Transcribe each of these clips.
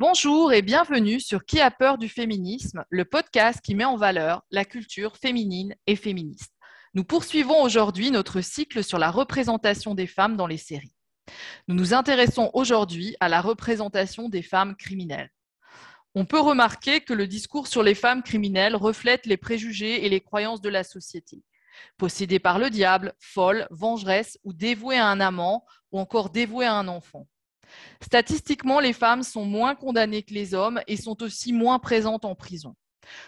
Bonjour et bienvenue sur Qui a peur du féminisme, le podcast qui met en valeur la culture féminine et féministe. Nous poursuivons aujourd'hui notre cycle sur la représentation des femmes dans les séries. Nous nous intéressons aujourd'hui à la représentation des femmes criminelles. On peut remarquer que le discours sur les femmes criminelles reflète les préjugés et les croyances de la société. Possédée par le diable, folle, vengeresse ou dévouée à un amant ou encore dévouée à un enfant. Statistiquement, les femmes sont moins condamnées que les hommes et sont aussi moins présentes en prison.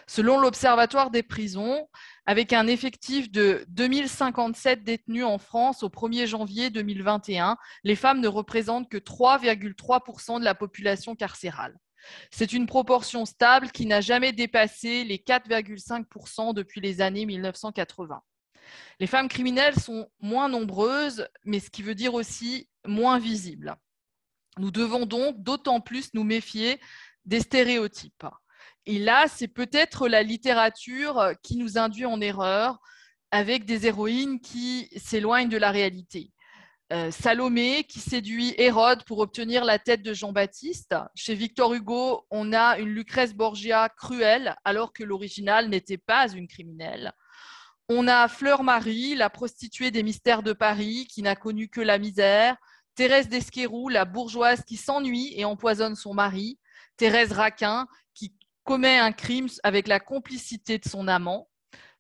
Selon l'Observatoire des prisons, avec un effectif de 2057 détenus en France au 1er janvier 2021, les femmes ne représentent que 3,3% de la population carcérale. C'est une proportion stable qui n'a jamais dépassé les 4,5% depuis les années 1980. Les femmes criminelles sont moins nombreuses, mais ce qui veut dire aussi moins visibles. Nous devons donc d'autant plus nous méfier des stéréotypes. Et là, c'est peut-être la littérature qui nous induit en erreur avec des héroïnes qui s'éloignent de la réalité. Euh, Salomé qui séduit Hérode pour obtenir la tête de Jean-Baptiste. Chez Victor Hugo, on a une Lucrèce Borgia cruelle alors que l'original n'était pas une criminelle. On a Fleur Marie, la prostituée des mystères de Paris, qui n'a connu que la misère. Thérèse d'Esquerou, la bourgeoise qui s'ennuie et empoisonne son mari. Thérèse Raquin, qui commet un crime avec la complicité de son amant.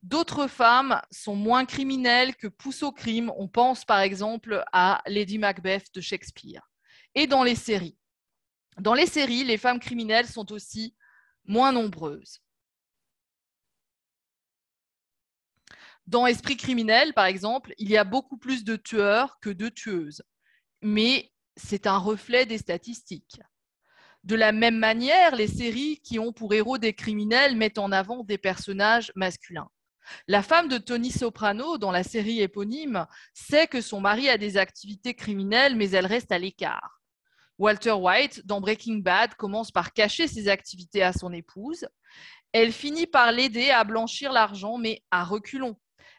D'autres femmes sont moins criminelles que poussent au crime. On pense par exemple à Lady Macbeth de Shakespeare. Et dans les séries. Dans les séries, les femmes criminelles sont aussi moins nombreuses. Dans Esprit criminel, par exemple, il y a beaucoup plus de tueurs que de tueuses. Mais c'est un reflet des statistiques. De la même manière, les séries qui ont pour héros des criminels mettent en avant des personnages masculins. La femme de Tony Soprano, dans la série éponyme, sait que son mari a des activités criminelles, mais elle reste à l'écart. Walter White, dans Breaking Bad, commence par cacher ses activités à son épouse. Elle finit par l'aider à blanchir l'argent, mais à reculons.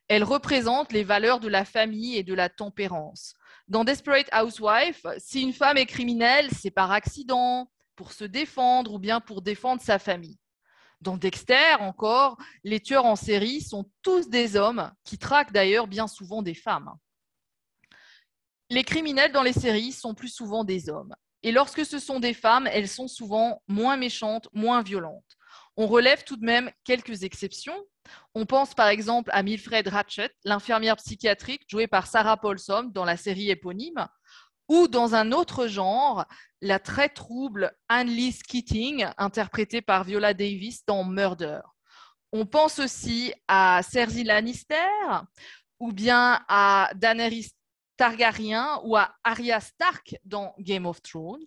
Elle représente les valeurs de la famille et de la tempérance. Dans Desperate Housewife, si une femme est criminelle, c'est par accident, pour se défendre ou bien pour défendre sa famille. Dans Dexter, encore, les tueurs en série sont tous des hommes qui traquent d'ailleurs bien souvent des femmes. Les criminels dans les séries sont plus souvent des hommes. Et lorsque ce sont des femmes, elles sont souvent moins méchantes, moins violentes. On relève tout de même quelques exceptions, on pense par exemple à Milfred Ratchet, l'infirmière psychiatrique jouée par Sarah Paulson dans la série éponyme, ou dans un autre genre, la très trouble Anne-Lise Keating, interprétée par Viola Davis dans Murder. On pense aussi à Cersei Lannister, ou bien à Daenerys Targaryen ou à Arya Stark dans Game of Thrones.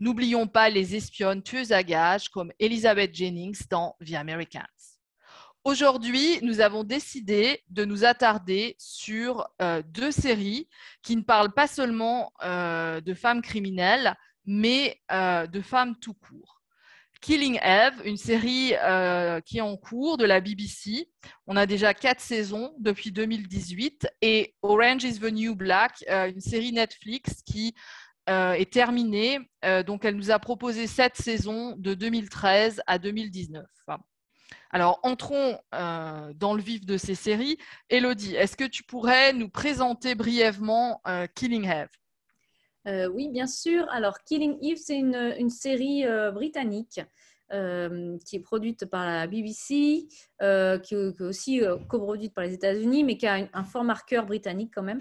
N'oublions pas les espionnes tueuses à gages comme Elizabeth Jennings dans The Americans. Aujourd'hui, nous avons décidé de nous attarder sur euh, deux séries qui ne parlent pas seulement euh, de femmes criminelles, mais euh, de femmes tout court. Killing Eve, une série qui est en cours de la BBC. On a déjà quatre saisons depuis 2018 et Orange is the New Black, une série Netflix qui est terminée. donc, elle nous a proposé sept saisons de 2013 à 2019. Alors, entrons euh, dans le vif de ces séries. Elodie, est-ce que tu pourrais nous présenter brièvement euh, Killing Eve? Euh, Oui, bien sûr. Alors, Killing Eve, c'est une, série britannique qui est produite par la BBC, qui, est aussi coproduite par les États-Unis, mais qui a un, fort marqueur britannique quand même.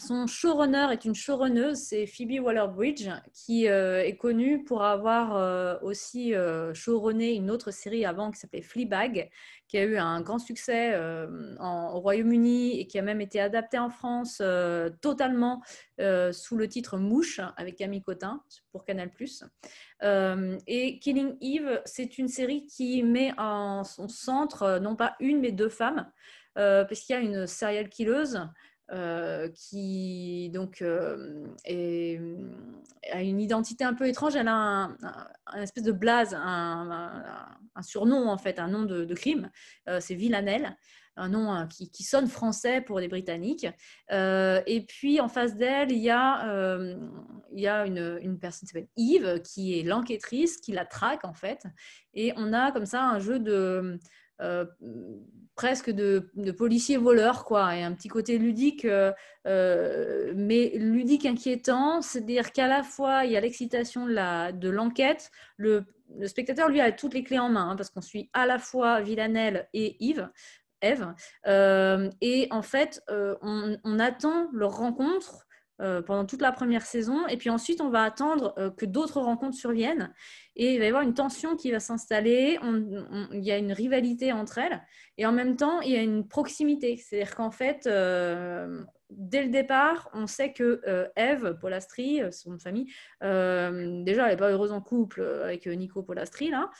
son showrunner est une showrunneuse, c'est Phoebe Waller-Bridge, qui est connue pour avoir aussi showrunné une autre série avant qui s'appelait Fleabag, qui a eu un grand succès euh, au Royaume-Uni et qui a même été adapté en France euh, totalement euh, sous le titre Mouche avec Camille Cotin pour Canal+. et Killing Eve, c'est une série qui met en son centre non pas une mais deux femmes, parce qu'il y a une serial killeuse euh, qui donc euh, a une identité un peu étrange. Elle a un, espèce de blaze, un, surnom en fait, un nom de, crime. Euh, c'est Villanelle. Un nom hein, qui, sonne français pour les Britanniques. et puis en face d'elle, il y a, il y a une, personne qui s'appelle Yves, qui est l'enquêtrice, qui la traque en fait. Et on a comme ça un jeu de euh, presque de, policier voleur, quoi, et un petit côté ludique, euh, euh, mais ludique inquiétant, c'est-à-dire qu'à la fois il y a l'excitation de l'enquête, le, spectateur lui a toutes les clés en main, hein, parce qu'on suit à la fois Villanelle et Yves. Eve, et en fait, on, on, attend leur rencontre euh, pendant toute la première saison. Et puis ensuite, on va attendre euh, que d'autres rencontres surviennent. Et il va y avoir une tension qui va s'installer. Il y a une rivalité entre elles. Et en même temps, il y a une proximité. C'est-à-dire qu'en fait, euh, dès le départ, on sait que euh, Eve Polastri, euh, son famille, euh, déjà, elle n'est pas heureuse en couple avec Nico Polastri, là,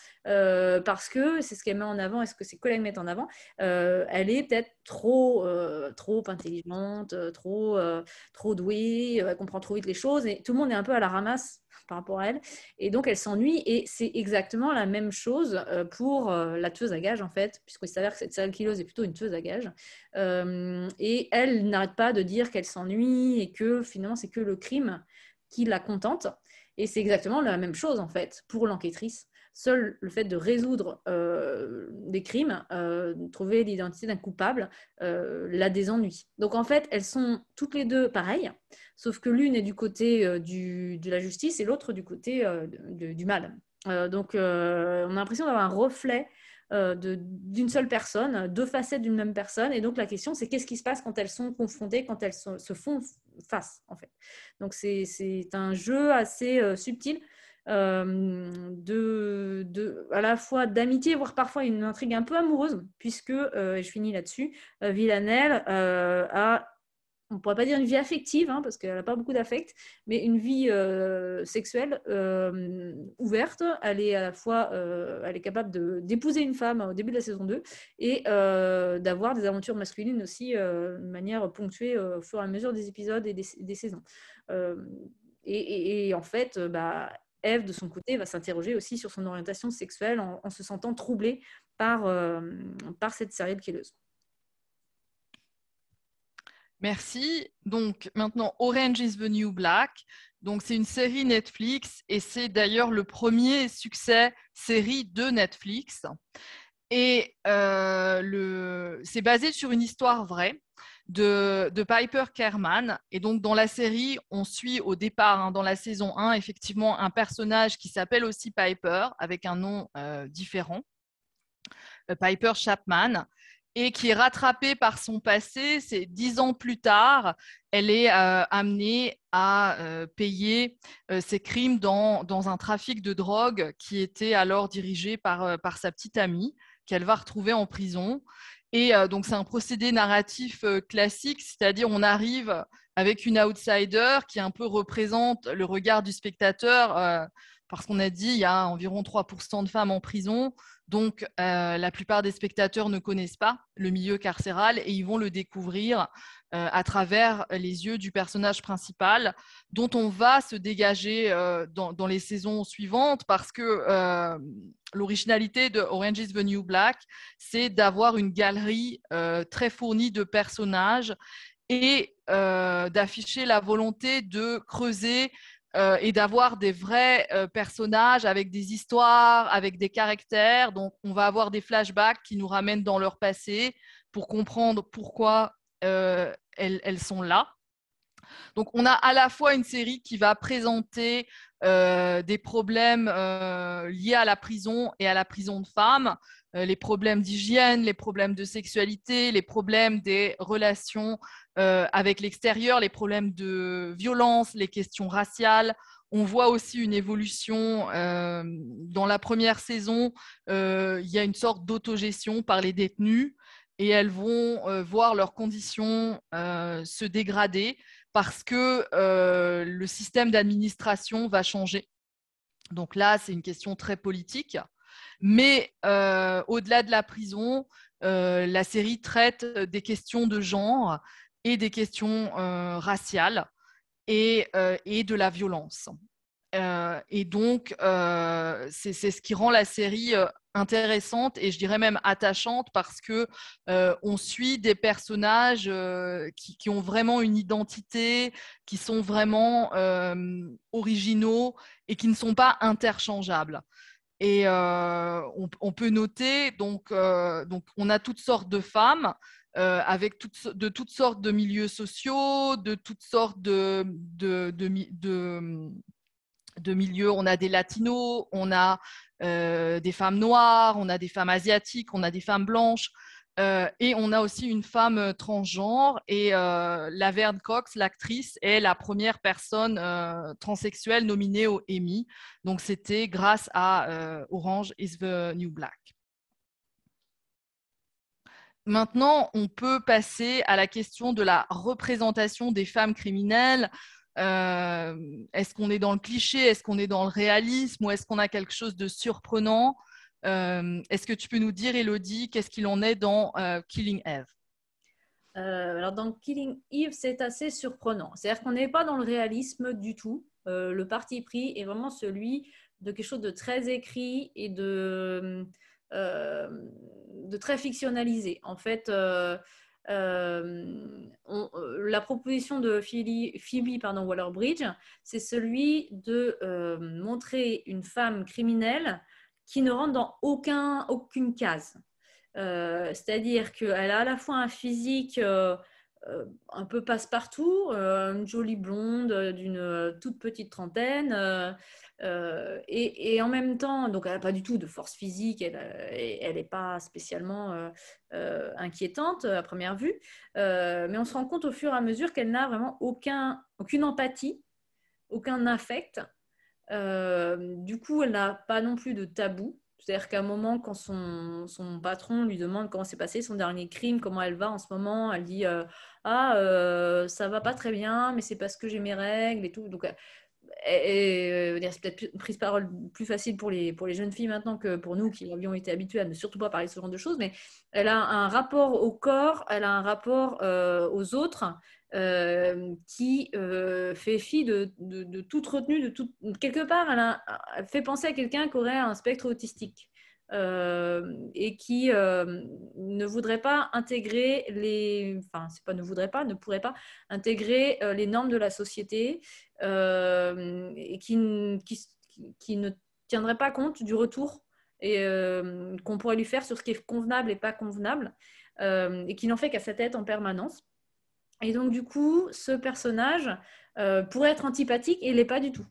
parce que c'est ce qu'elle met en avant et ce que ses collègues mettent en avant. elle est peut-être trop, trop intelligente, trop, trop douée, elle comprend trop vite les choses et tout le monde est un peu à la ramasse par rapport à elle. Et donc, elle s'ennuie. Et c'est exactement la même chose euh, pour euh, la tueuse à gages, en fait, puisqu'il s'avère que cette serial killeuse est plutôt une tueuse à gages. Euh, et elle n'arrête pas de dire qu'elle s'ennuie et que finalement, c'est que le crime qui la contente. Et c'est exactement la même chose, en fait, pour l'enquêtrice. Seul le fait de résoudre euh, des crimes, euh, trouver l'identité d'un coupable, euh, la désennuie. Donc en fait, elles sont toutes les deux pareilles, sauf que l'une est du côté de la justice et l'autre du côté du mal. donc on a l'impression d'avoir un reflet d'une seule personne, deux facettes d'une même personne. Et donc la question, c'est qu'est-ce qui se passe quand elles sont confrontées, quand elles se font face, en fait. Donc c'est un jeu assez subtil euh, à la fois d'amitié, voire parfois une intrigue un peu amoureuse, puisque, euh, et je finis là-dessus, euh, Villanelle a on pourrait pas dire une vie affective, hein, parce qu'elle n'a pas beaucoup d'affect, mais une vie sexuelle ouverte. Elle est à la fois, elle est capable d'épouser une femme au début de la saison 2 et d'avoir des aventures masculines aussi de manière ponctuée au fur et à mesure des épisodes et des, saisons. Et, et, en fait, bah, Eve, de son côté, va s'interroger aussi sur son orientation sexuelle en, se sentant troublée par, euh, par cette serial killeuse. Merci. Donc maintenant, Orange is the New Black. Donc c'est une série Netflix et c'est d'ailleurs le premier succès série de Netflix. Et euh, c'est basé sur une histoire vraie de, Piper Kerman. Et donc, dans la série, on suit au départ, hein, dans la saison 1, effectivement, un personnage qui s'appelle aussi Piper, avec un nom euh, différent, euh, Piper Chapman, et qui est rattrapée par son passé. C'est dix ans plus tard, elle est euh, amenée à payer ses crimes dans, dans, un trafic de drogue qui était alors dirigé par, par sa petite amie qu'elle va retrouver en prison. Et euh, donc, c'est un procédé narratif euh, classique, c'est-à-dire on arrive avec une outsider qui un peu représente le regard du spectateur, euh, parce qu'on a dit il y a environ 3% de femmes en prison, donc la plupart des spectateurs ne connaissent pas le milieu carcéral et ils vont le découvrir euh, à travers les yeux du personnage principal, dont on va se dégager euh, dans, les saisons suivantes, parce que euh, l'originalité de Orange is the New Black, c'est d'avoir une galerie très fournie de personnages et d'afficher la volonté de creuser et d'avoir des vrais personnages avec des histoires, avec des caractères. Donc, on va avoir des flashbacks qui nous ramènent dans leur passé pour comprendre pourquoi elles, sont là. Donc, on a à la fois une série qui va présenter euh, des problèmes euh, liés à la prison et à la prison de femmes, euh, les problèmes d'hygiène, les problèmes de sexualité, les problèmes des relations avec l'extérieur, les problèmes de violence, les questions raciales. On voit aussi une évolution. dans la première saison, il y a une sorte d'autogestion par les détenus et elles vont euh, voir leurs conditions euh, se dégrader parce que euh, le système d'administration va changer. Donc là, c'est une question très politique. Mais au-delà de la prison, la série traite des questions de genre et des questions raciales et, et, de la violence. et donc, c'est ce qui rend la série intéressante et je dirais même attachante parce que on suit des personnages qui, qui, ont vraiment une identité, qui sont vraiment originaux et qui ne sont pas interchangeables. Et on, on, peut noter, donc, donc, on a toutes sortes de femmes euh, avec toutes, de toutes sortes de milieux sociaux, de toutes sortes de, milieux. On a des latinos, on a euh, des femmes noires, on a des femmes asiatiques, on a des femmes blanches. Euh, et on a aussi une femme transgenre et euh, Laverne Cox, l'actrice, est la première personne transsexuelle nominée au Emmy. Donc c'était grâce à Orange is the New Black. Maintenant, on peut passer à la question de la représentation des femmes criminelles. Euh, est-ce qu'on est dans le cliché? Est-ce qu'on est dans le réalisme? Ou est-ce qu'on a quelque chose de surprenant? euh, Est-ce que tu peux nous dire, Elodie, qu'est-ce qu'il en est dans euh, Killing Eve? Alors dans Killing Eve, c'est assez surprenant. C'est-à-dire qu'on n'est pas dans le réalisme du tout. le parti pris est vraiment celui de quelque chose de très écrit et de euh, très fictionnalisé. En fait, euh, euh, la proposition de Phoebe, Waller-Bridge, c'est celui de montrer une femme criminelle qui ne rentre dans aucun, aucune case. C'est-à-dire qu'elle a à la fois un physique un peu passe-partout, une jolie blonde d'une toute petite trentaine, euh, et, en même temps, donc elle n'a pas du tout de force physique, elle n'est pas spécialement euh, euh, inquiétante à première vue, mais on se rend compte au fur et à mesure qu'elle n'a vraiment aucun, aucune empathie, aucun affect. Du coup, elle n'a pas non plus de tabou. C'est-à-dire qu'à un moment, quand son, patron lui demande comment s'est passé son dernier crime, comment elle va en ce moment, elle dit Ah, ça va pas très bien, mais c'est parce que j'ai mes règles et tout. Donc, et, c'est peut-être une prise parole plus facile pour les, jeunes filles maintenant que pour nous qui avions été habitués à ne surtout pas parler de ce genre de choses, mais elle a un rapport au corps, elle a un rapport euh, aux autres euh, qui euh, fait fi de, de, toute retenue, de tout, quelque part, elle, fait penser à quelqu'un qui aurait un spectre autistique. Euh, et qui ne voudrait pas intégrer les, enfin c'est pas ne voudrait pas, ne pourrait pas intégrer les normes de la société et qui, qui, qui, ne tiendrait pas compte du retour et qu'on pourrait lui faire sur ce qui est convenable et pas convenable et qui n'en fait qu'à sa tête en permanence. Et donc du coup, ce personnage pourrait être antipathique et il n'est pas du tout.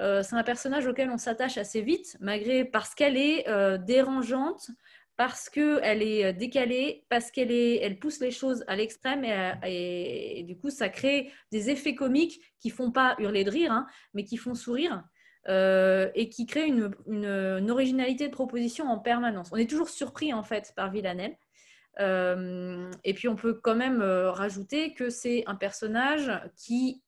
Euh, c'est un personnage auquel on s'attache assez vite, malgré parce qu'elle est euh, dérangeante, parce qu'elle est euh, décalée, parce qu'elle elle pousse les choses à l'extrême et, du coup ça crée des effets comiques qui font pas hurler de rire, hein, mais qui font sourire. et qui créent une, originalité de proposition en permanence. On est toujours surpris en fait par Villanelle. Et puis on peut quand même rajouter que c'est un personnage qui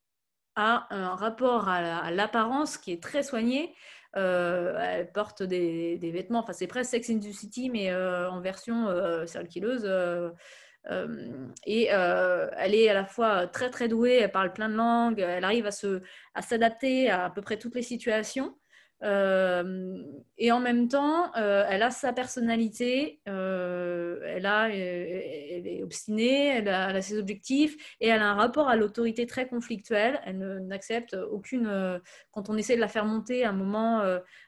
a un rapport à l'apparence qui est très soigné. Euh, elle porte des, vêtements, enfin c'est presque Sex in the City, mais euh, en version euh, euh, euh et elle est à la fois très très douée, elle parle plein de langues, elle arrive à, se, à s'adapter à à peu près toutes les situations. Euh, et en même temps, euh, elle a sa personnalité, euh, elle, a, elle est obstinée, elle a, ses objectifs et elle a un rapport à l'autorité très conflictuel. Elle n'accepte aucune. quand on essaie de la faire monter à un moment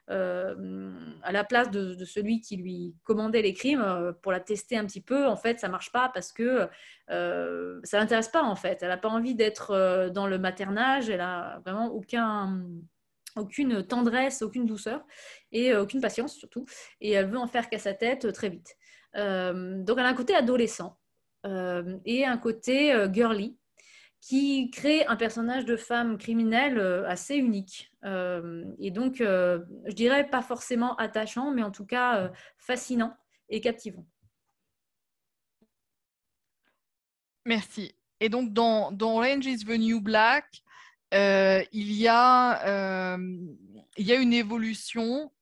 à la place de, celui qui lui commandait les crimes pour la tester un petit peu, en fait, ça marche pas parce que ça l'intéresse pas en fait. Elle n'a pas envie d'être dans le maternage, elle a vraiment aucun aucune tendresse, aucune douceur et euh, aucune patience surtout. Et elle veut en faire qu'à sa tête euh, très vite. Euh, donc elle a un côté adolescent et un côté girly qui crée un personnage de femme criminelle assez unique. et donc, je dirais pas forcément attachant, mais en tout cas fascinant et captivant. Merci. Et donc, dans, Orange is the New Black, euh, euh, il y a une évolution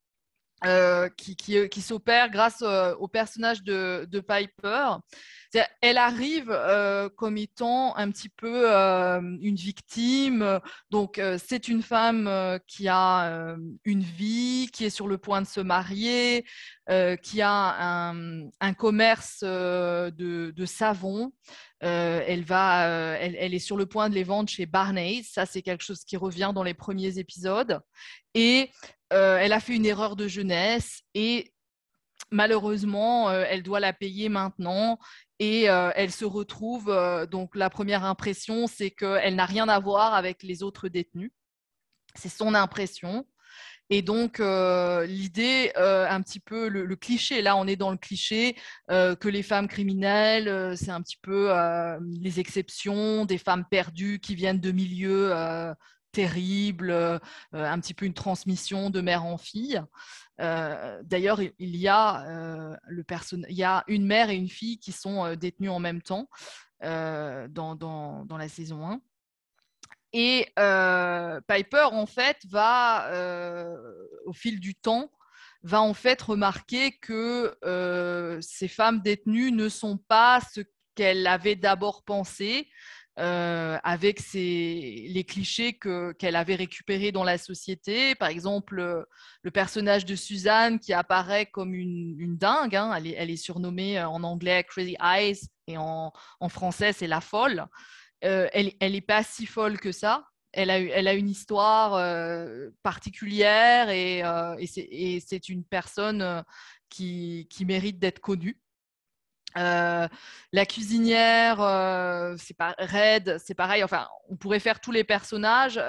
euh, qui, qui, qui s'opère grâce au personnage de, de Piper. Elle arrive comme étant un petit peu une victime. Donc, c'est une femme qui a une vie, qui est sur le point de se marier, qui a un, commerce de, savon. elle, va, elle, est sur le point de les vendre chez Barney's. Ça, c'est quelque chose qui revient dans les premiers épisodes. Et elle a fait une erreur de jeunesse et malheureusement, elle doit la payer maintenant et elle se retrouve. donc, la première impression, c'est qu'elle n'a rien à voir avec les autres détenus. C'est son impression. Et donc, l'idée, un petit peu, le, cliché, là, on est dans le cliché que les femmes criminelles, c'est un petit peu les exceptions, des femmes perdues qui viennent de milieux terribles, un petit peu une transmission de mère en fille. D'ailleurs, il, y a le il y a une mère et une fille qui sont détenues en même temps dans, dans, dans, la saison 1. Et Piper, en fait, va, au fil du temps, va en fait remarquer que ces femmes détenues ne sont pas ce qu'elle avait d'abord pensé, avec les clichés qu'elle avait récupérés dans la société. Par exemple, le personnage de Suzanne qui apparaît comme une, dingue, hein, elle, est, surnommée en anglais Crazy Eyes et en, français c'est la folle. Euh, elle n'est pas si folle que ça. Elle a, elle une histoire euh, particulière et, euh, c'est une personne qui, mérite d'être connue. La cuisinière, c'est pas Red, c'est pareil. Enfin, on pourrait faire tous les personnages.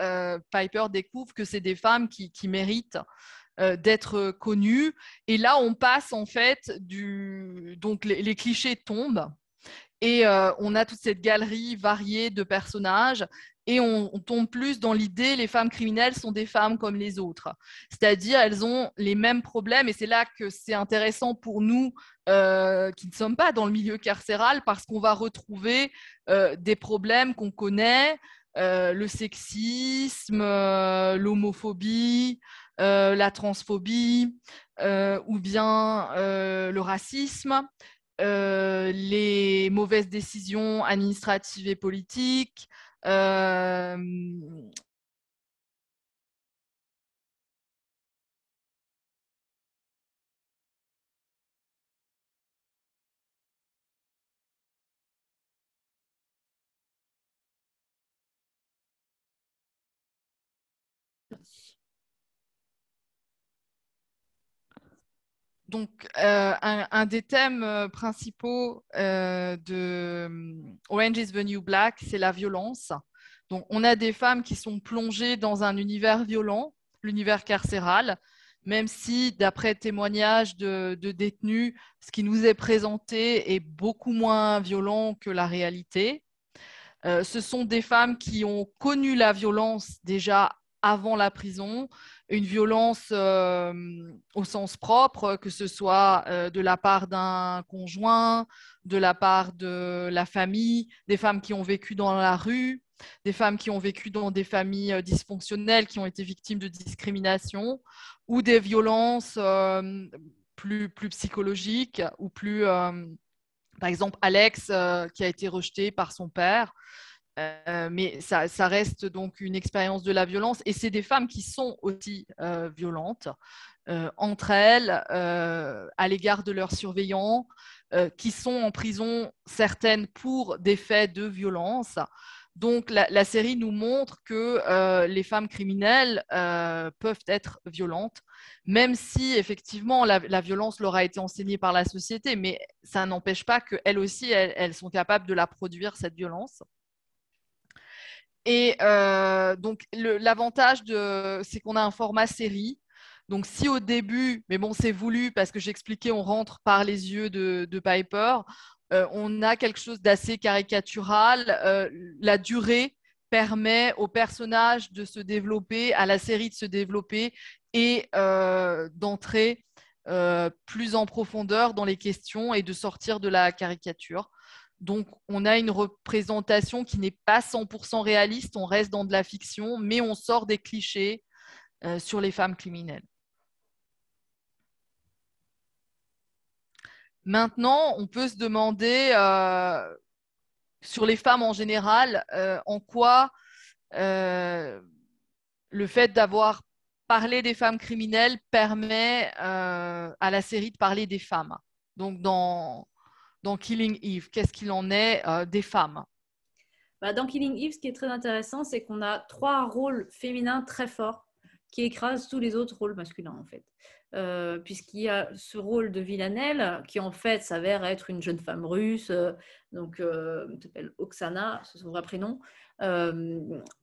Piper découvre que c'est des femmes qui, qui méritent d'être connues. Et là, on passe en fait du donc les clichés tombent et euh, on a toute cette galerie variée de personnages et on, tombe plus dans l'idée les femmes criminelles sont des femmes comme les autres. C'est-à-dire elles ont les mêmes problèmes et c'est là que c'est intéressant pour nous euh, qui ne sommes pas dans le milieu carcéral parce qu'on va retrouver euh, des problèmes qu'on connaît, le sexisme, l'homophobie, la transphobie ou bien le racisme. Euh, les mauvaises décisions administratives et politiques, euh, donc, euh, un, des thèmes euh, principaux euh, de Orange is the New Black, c'est la violence. Donc, on a des femmes qui sont plongées dans un univers violent, l'univers carcéral, même si, d'après témoignages de, détenus, ce qui nous est présenté est beaucoup moins violent que la réalité. ce sont des femmes qui ont connu la violence déjà avant la prison, une violence euh, au sens propre, que ce soit euh, de la part d'un conjoint, de la part de la famille, des femmes qui ont vécu dans la rue, des femmes qui ont vécu dans des familles euh, dysfonctionnelles, qui ont été victimes de discrimination, ou des violences plus, plus psychologiques ou plus... par exemple, Alex, qui a été rejeté par son père. Euh, mais ça, reste donc une expérience de la violence et c'est des femmes qui sont aussi euh, violentes euh, entre elles à l'égard de leurs surveillants qui sont en prison certaines pour des faits de violence. Donc la, série nous montre que les femmes criminelles peuvent être violentes, même si effectivement la, violence leur a été enseignée par la société, mais ça n'empêche pas qu'elles aussi, elles sont capables de la produire, cette violence. Et euh, donc, l'avantage, c'est qu'on a un format série. Donc, si au début, mais bon, c'est voulu parce que j'expliquais, on rentre par les yeux de, Piper, euh, on a quelque chose d'assez caricatural. Euh, la durée permet au personnage de se développer, à la série de se développer et d'entrer plus en profondeur dans les questions et de sortir de la caricature. Donc, on a une représentation qui n'est pas 100% réaliste, on reste dans de la fiction, mais on sort des clichés euh, sur les femmes criminelles. Maintenant, on peut se demander sur les femmes en général, en quoi le fait d'avoir parlé des femmes criminelles permet à la série de parler des femmes. Donc, dans, dans Killing Eve, qu'est-ce qu'il en est des femmes? Bah, Dans Killing Eve, ce qui est très intéressant, c'est qu'on a trois rôles féminins très forts qui écrasent tous les autres rôles masculins, en fait. Euh, puisqu'il y a ce rôle de Villanelle qui en fait s'avère être une jeune femme russe, euh, donc euh, s'appelle Oksana, c'est son vrai prénom. Euh,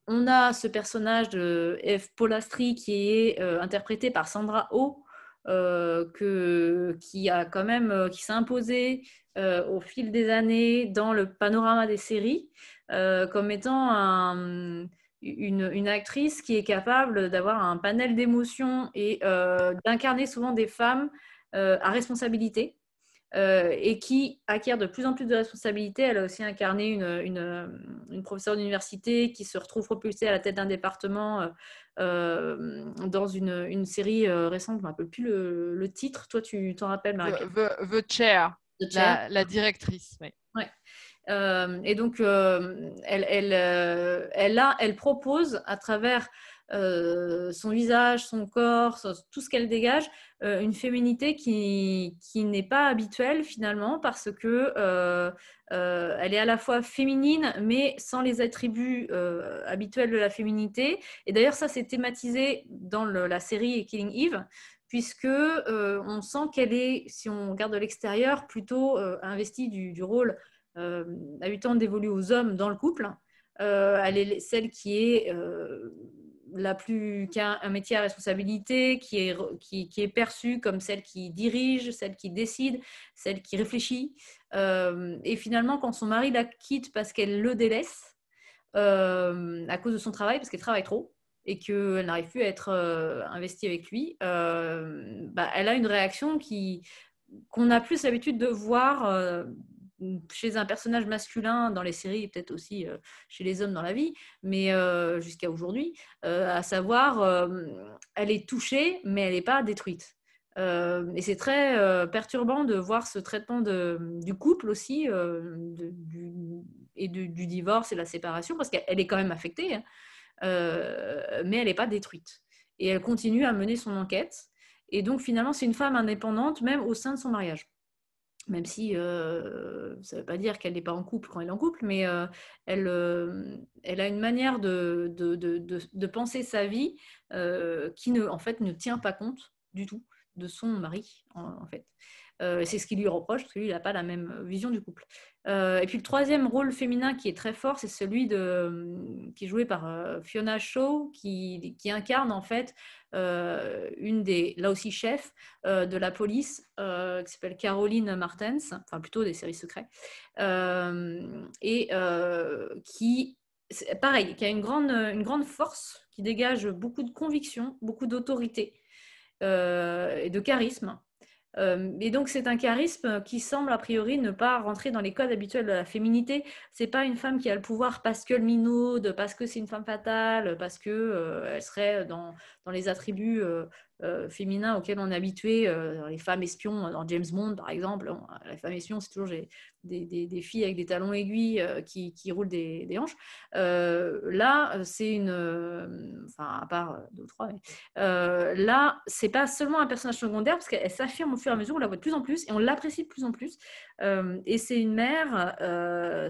on a ce personnage de Eve Polastri qui est interprété par Sandra Oh, que, qui a quand même qui s'est imposé au fil des années dans le panorama des séries comme étant un une, actrice qui est capable d'avoir un panel d'émotions et euh, d'incarner souvent des femmes euh, à responsabilité euh, et qui acquiert de plus en plus de responsabilités. Elle a aussi incarné une, professeure d'université qui se retrouve propulsée à la tête d'un département dans une, série récente. Je ne me rappelle plus le, titre. Toi, tu t'en rappelles, Marie the, Chair, La, directrice. Oui. Ouais. Euh, et donc, euh, elle, elle, euh, elle, a, elle propose à travers son visage, son corps, tout ce qu'elle dégage, une féminité qui, qui n'est pas habituelle finalement parce que elle est à la fois féminine mais sans les attributs habituels de la féminité. Et d'ailleurs, ça c'est thématisé dans la série Killing Eve puisque on sent qu'elle est, si on regarde de l'extérieur, plutôt investie du, rôle euh, temps d'évoluer aux hommes dans le couple. Euh, elle est celle qui est euh, la plus qui a un métier à responsabilité, qui est, qui, est perçue comme celle qui dirige, celle qui décide, celle qui réfléchit. et finalement, quand son mari la quitte parce qu'elle le délaisse à cause de son travail, parce qu'elle travaille trop et qu'elle n'arrive plus à être investie avec lui, bah, elle a une réaction qui qu'on a plus l'habitude de voir chez un personnage masculin dans les séries et peut-être aussi euh, chez les hommes dans la vie, mais euh, jusqu'à aujourd'hui, euh, à savoir, elle est touchée, mais elle n'est pas détruite. et c'est très perturbant de voir ce traitement de, du couple aussi, et du, divorce et la séparation, parce qu'elle est quand même affectée, hein. Mais elle n'est pas détruite. Et elle continue à mener son enquête. Et donc finalement, c'est une femme indépendante, même au sein de son mariage même si euh, ça ne veut pas dire qu'elle n'est pas en couple quand elle est en couple, mais euh, elle, euh, elle, a une manière de, de, de, penser sa vie qui ne, en fait, ne tient pas compte du tout de son mari, en, fait. c'est ce qui lui reproche, parce que lui, il n'a pas la même vision du couple. Et puis le troisième rôle féminin qui est très fort, c'est celui de, qui est joué par Fiona Shaw, qui, incarne en fait euh, une des, là aussi, chefs euh, de la police, euh, qui s'appelle Caroline Martens, enfin plutôt des séries secrets, et qui, pareil, qui a une grande, une grande force, qui dégage beaucoup de conviction, beaucoup d'autorité et de charisme. Euh, et donc, c'est un charisme qui semble a priori ne pas rentrer dans les codes habituels de la féminité. C'est pas une femme qui a le pouvoir parce que le minaude, parce que c'est une femme fatale, parce que euh, elle serait dans, les attributs euh, euh, féminins auxquels on est habitué, euh, les femmes espions dans James Bond par exemple. les femmes espions, c'est toujours des, des, filles avec des talons aiguilles qui, qui, roulent des, hanches. là, c'est une. enfin, à part deux ou trois, mais, là, c'est pas seulement un personnage secondaire parce qu'elle s'affirme au fur et à mesure, on la voit de plus en plus et on l'apprécie de plus en plus. et c'est une mère,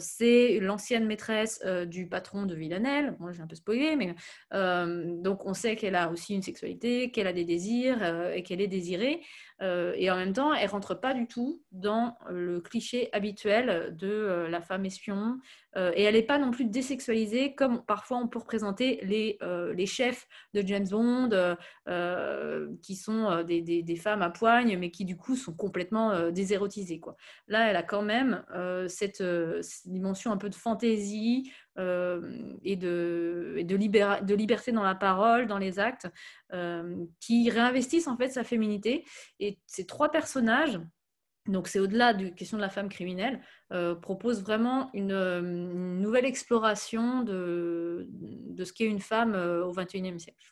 c'est l'ancienne maîtresse du patron de Villanelle. Moi, j'ai un peu spoilé, mais donc on sait qu'elle a aussi une sexualité, qu'elle a des désirs euh, et qu'elle est désirée. Euh, et en même temps, elle rentre pas du tout dans le cliché habituel de euh, la femme espion. et elle n'est pas non plus désexualisée comme parfois on peut représenter les, les chefs de James Bond, qui sont des, des, femmes à poigne, mais qui du coup sont complètement désérotisées. Quoi. Là, elle a quand même cette, dimension un peu de fantaisie, euh, et, de, de, de, liberté dans la parole, dans les actes, euh, qui réinvestissent en fait sa féminité. Et ces trois personnages, donc c'est au-delà de la question de la femme criminelle, euh, proposent vraiment une, nouvelle exploration de, ce qu'est une femme au XXIe siècle.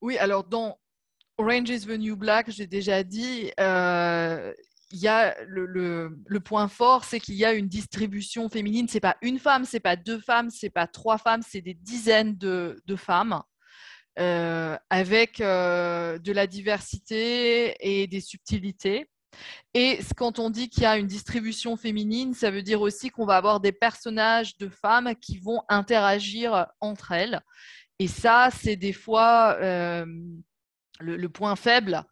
Oui, alors dans, Orange is the New Black, j'ai déjà dit, euh, y a le, point fort, c'est qu'il y a une distribution féminine. C'est pas une femme, c'est pas deux femmes, c'est pas trois femmes, c'est des dizaines de, femmes euh, avec euh, de la diversité et des subtilités. Et quand on dit qu'il y a une distribution féminine, ça veut dire aussi qu'on va avoir des personnages de femmes qui vont interagir entre elles. Et ça, c'est des fois euh, le, point faible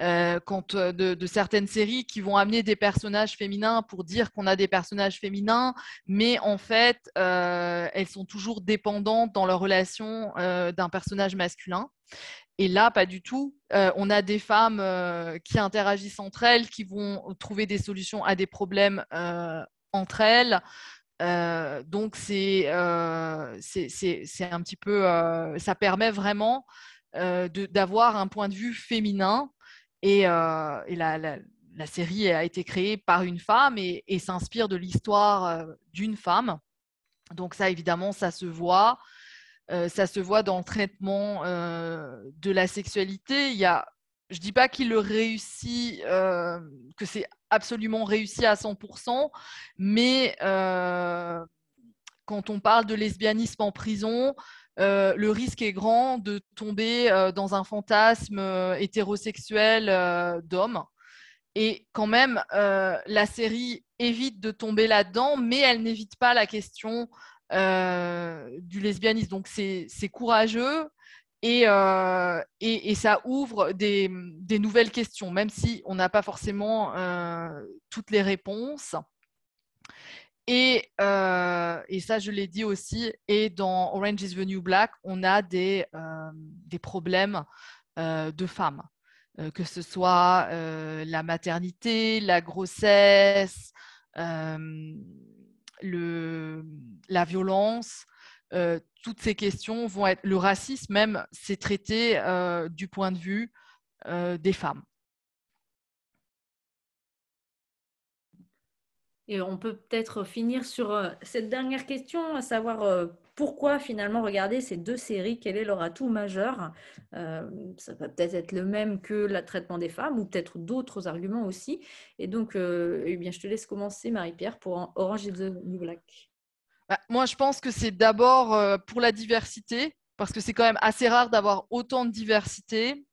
euh, euh, de, certaines séries qui vont amener des personnages féminins pour dire qu'on a des personnages féminins, mais en fait, elles sont toujours dépendantes dans leur relation d'un personnage masculin. Et là, pas du tout. on a des femmes qui interagissent entre elles, qui vont trouver des solutions à des problèmes entre elles. donc c'est un petit peu ça permet vraiment d'avoir un point de vue féminin. Et, la, série a été créée par une femme et, s'inspire de l'histoire d'une femme. Donc ça évidemment ça se voit ça se voit dans le traitement de la sexualité. Il y a je dis pas qu'il le réussit que c'est absolument réussi à 100%, mais quand on parle de lesbianisme en prison, euh, le risque est grand de tomber euh, dans un fantasme euh, hétérosexuel d'homme. Et quand même, la série évite de tomber là-dedans, mais elle n'évite pas la question du lesbianisme. Donc c'est courageux et, ça ouvre des, nouvelles questions, même si on n'a pas forcément toutes les réponses. Euh, et, ça, je l'ai dit aussi, et dans Orange is the New Black, on a des, euh, problèmes euh, de femmes, que ce soit la maternité, la grossesse, la violence. toutes ces questions vont être, le racisme même, c'est traité du point de vue des femmes. Et on peut peut-être finir sur euh, cette dernière question, à savoir euh, pourquoi finalement regarder ces deux séries, quel est leur atout majeur? Euh, Ça va peut-être être le même que le traitement des femmes ou peut-être d'autres arguments aussi. Et donc, eh bien, je te laisse commencer, Marie-Pierre, pour Orange is the New Black. Bah, moi, je pense que c'est d'abord pour la diversité, parce que c'est quand même assez rare d'avoir autant de diversité.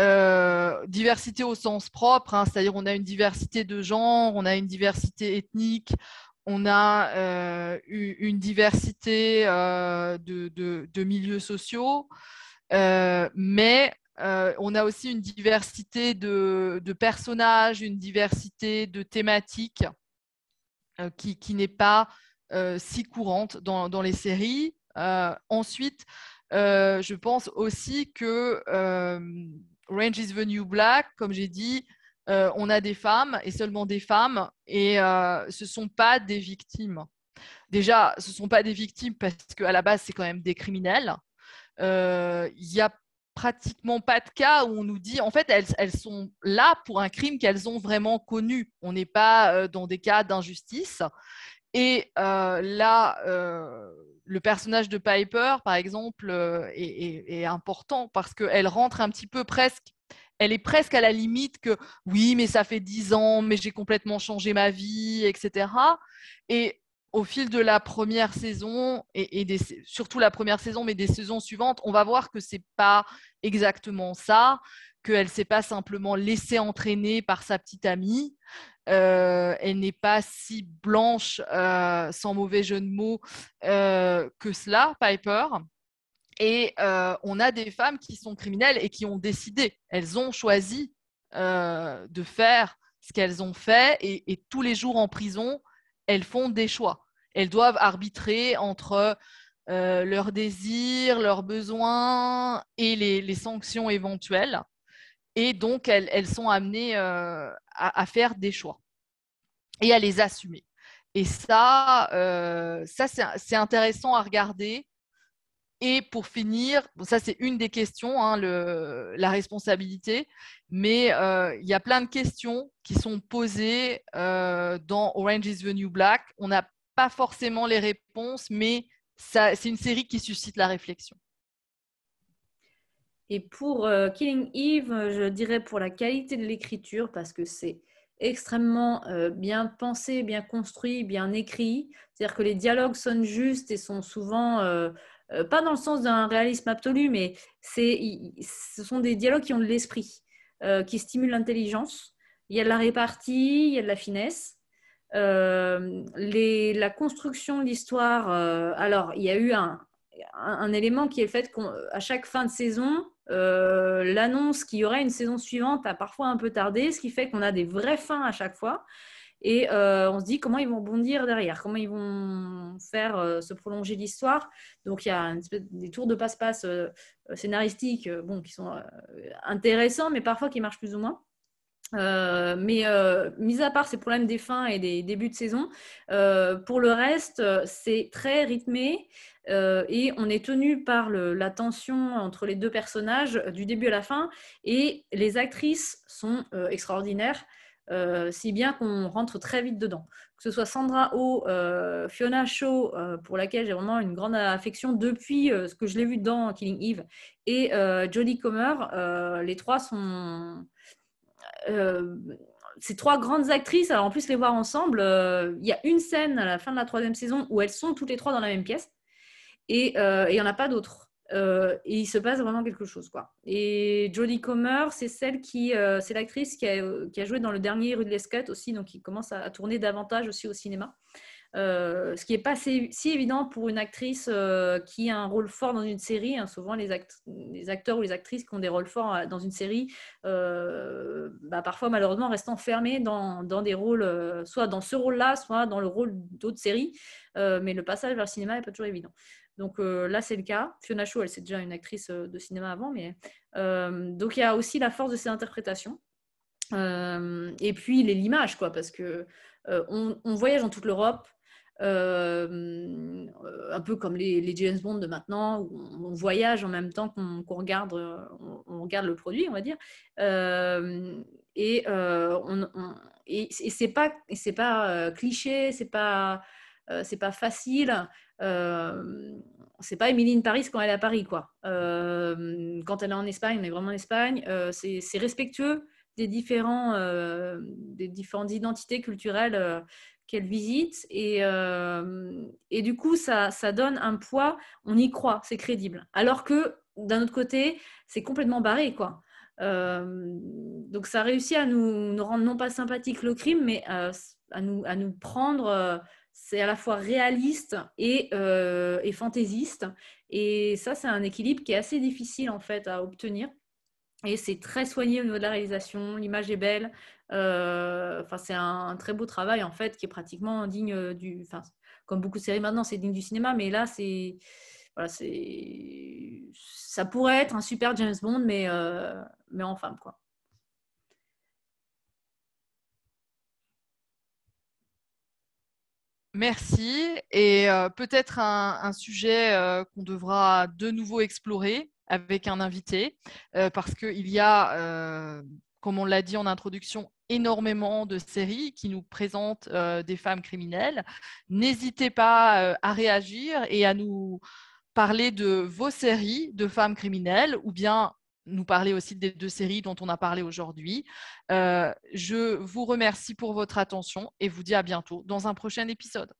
Euh, diversité au sens propre, hein, c'est-à-dire on a une diversité de genre, on a une diversité ethnique, on a euh, une diversité euh, de, milieux sociaux, mais on a aussi une diversité de, personnages, une diversité de thématiques qui, n'est pas si courante dans, dans les séries. ensuite, je pense aussi que Range is the New Black, comme j'ai dit, euh, on a des femmes et seulement des femmes, et euh, ce ne sont pas des victimes. Déjà, ce ne sont pas des victimes parce qu'à la base, c'est quand même des criminels. Euh, il n'y a pratiquement pas de cas où on nous dit, en fait, elles, elles sont là pour un crime qu'elles ont vraiment connu. On n'est pas dans des cas d'injustice. Et là, le personnage de Piper, par exemple, euh, est, important parce qu'elle rentre un petit peu presque, elle est presque à la limite que oui, mais ça fait dix ans, mais j'ai complètement changé ma vie, etc. Et au fil de la première saison, et, surtout la première saison, mais des saisons suivantes, on va voir que c'est pas exactement ça, qu'elle s'est pas simplement laissée entraîner par sa petite amie, euh, elle n'est pas si blanche, euh, sans mauvais jeu de mots, euh, que cela, Piper. Et on a des femmes qui sont criminelles et qui ont décidé, elles ont choisi de faire ce qu'elles ont fait et, tous les jours en prison, elles font des choix. Elles doivent arbitrer entre leurs désirs, leurs besoins et les sanctions éventuelles. Et donc, elles, sont amenées euh, à, faire des choix et à les assumer. Et ça, euh, ça c'est intéressant à regarder. Et pour finir, ça c'est une des questions, hein, la responsabilité, mais euh, il y a plein de questions qui sont posées dans Orange is the New Black. On n'a pas forcément les réponses, mais c'est une série qui suscite la réflexion. Et pour Killing Eve, je dirais pour la qualité de l'écriture, parce que c'est extrêmement bien pensé, bien construit, bien écrit. C'est-à-dire que les dialogues sonnent justes et sont souvent, pas dans le sens d'un réalisme absolu, mais ce sont des dialogues qui ont de l'esprit, qui stimulent l'intelligence. Il y a de la répartie, il y a de la finesse. la construction de l'histoire, alors il y a eu un, un, élément qui est le fait qu'à chaque fin de saison, euh, l'annonce qu'il y aurait une saison suivante a parfois un peu tardé, ce qui fait qu'on a des vraies fins à chaque fois. Et euh, on se dit comment ils vont bondir derrière, comment ils vont faire euh, se prolonger l'histoire. Donc il y a des tours de passe-passe scénaristiques bon, qui sont intéressants, mais parfois qui marchent plus ou moins. mais mis à part ces problèmes des fins et des débuts de saison, pour le reste, c'est très rythmé. Euh, et on est tenu par la tension entre les deux personnages du début à la fin. Et les actrices sont euh, extraordinaires, euh, si bien qu'on rentre très vite dedans. Que ce soit Sandra Oh, Fiona Shaw, pour laquelle j'ai vraiment une grande affection depuis ce que je l'ai vu dans Killing Eve, et Jodie Comer, les trois sont ces trois grandes actrices, alors en plus les voir ensemble, il y a une scène à la fin de la troisième saison où elles sont toutes les trois dans la même pièce. Euh, et il n'y en a pas d'autres. Euh, et il se passe vraiment quelque chose. Quoi. Et Jodie Comer, c'est celle qui, euh, c'est l'actrice qui a, joué dans le dernier Ridley Scott aussi, donc qui commence à, tourner davantage aussi au cinéma. ce qui n'est pas si, évident pour une actrice qui a un rôle fort dans une série. Hein. Souvent, les, les, acteurs ou les actrices qui ont des rôles forts dans une série, bah, parfois malheureusement restent enfermés dans, dans des rôles, soit dans ce rôle-là, soit dans le rôle d'autres séries. mais le passage vers le cinéma n'est pas toujours évident. Donc euh, là, c'est le cas. Fiona Shaw, elle c'est déjà une actrice euh, de cinéma avant, mais euh, donc il y a aussi la force de ses interprétations. et puis l'image, quoi, parce que on, voyage dans toute l'Europe. un peu comme les, James Bond de maintenant, où on, voyage en même temps qu'on regarde, on, regarde le produit, on va dire. et, pas, c'est pas cliché, c'est pas, c'est pas facile. Euh, c'est pas Émilie Paris quand elle est à Paris, quoi. Euh, quand elle est en Espagne, on est vraiment en Espagne. Euh, c'est respectueux des, différents, des différentes identités culturelles qu'elle visite. Et, du coup, ça, donne un poids, on y croit, c'est crédible. Alors que d'un autre côté, c'est complètement barré, quoi. donc ça réussit à nous, rendre non pas sympathiques le crime, mais à, nous, à nous prendre c'est à la fois réaliste euh, et, fantaisiste. Et ça, c'est un équilibre qui est assez difficile en fait à obtenir. Et c'est très soigné au niveau de la réalisation. L'image est belle. Euh, c'est un, très beau travail en fait qui est pratiquement digne du. Enfin, comme beaucoup de séries maintenant, c'est digne du cinéma, mais là, c'est voilà, c'est ça pourrait être un super James Bond, mais euh, mais en femme quoi. Merci. Et euh, peut-être un, sujet euh, qu'on devra de nouveau explorer avec un invité, euh, parce qu'il y a, comme on l'a dit en introduction, énormément de séries qui nous présentent des femmes criminelles. N'hésitez pas à réagir et à nous parler de vos séries de femmes criminelles ou bien nous parler aussi des deux séries dont on a parlé aujourd'hui. Euh, je vous remercie pour votre attention et vous dis à bientôt dans un prochain épisode.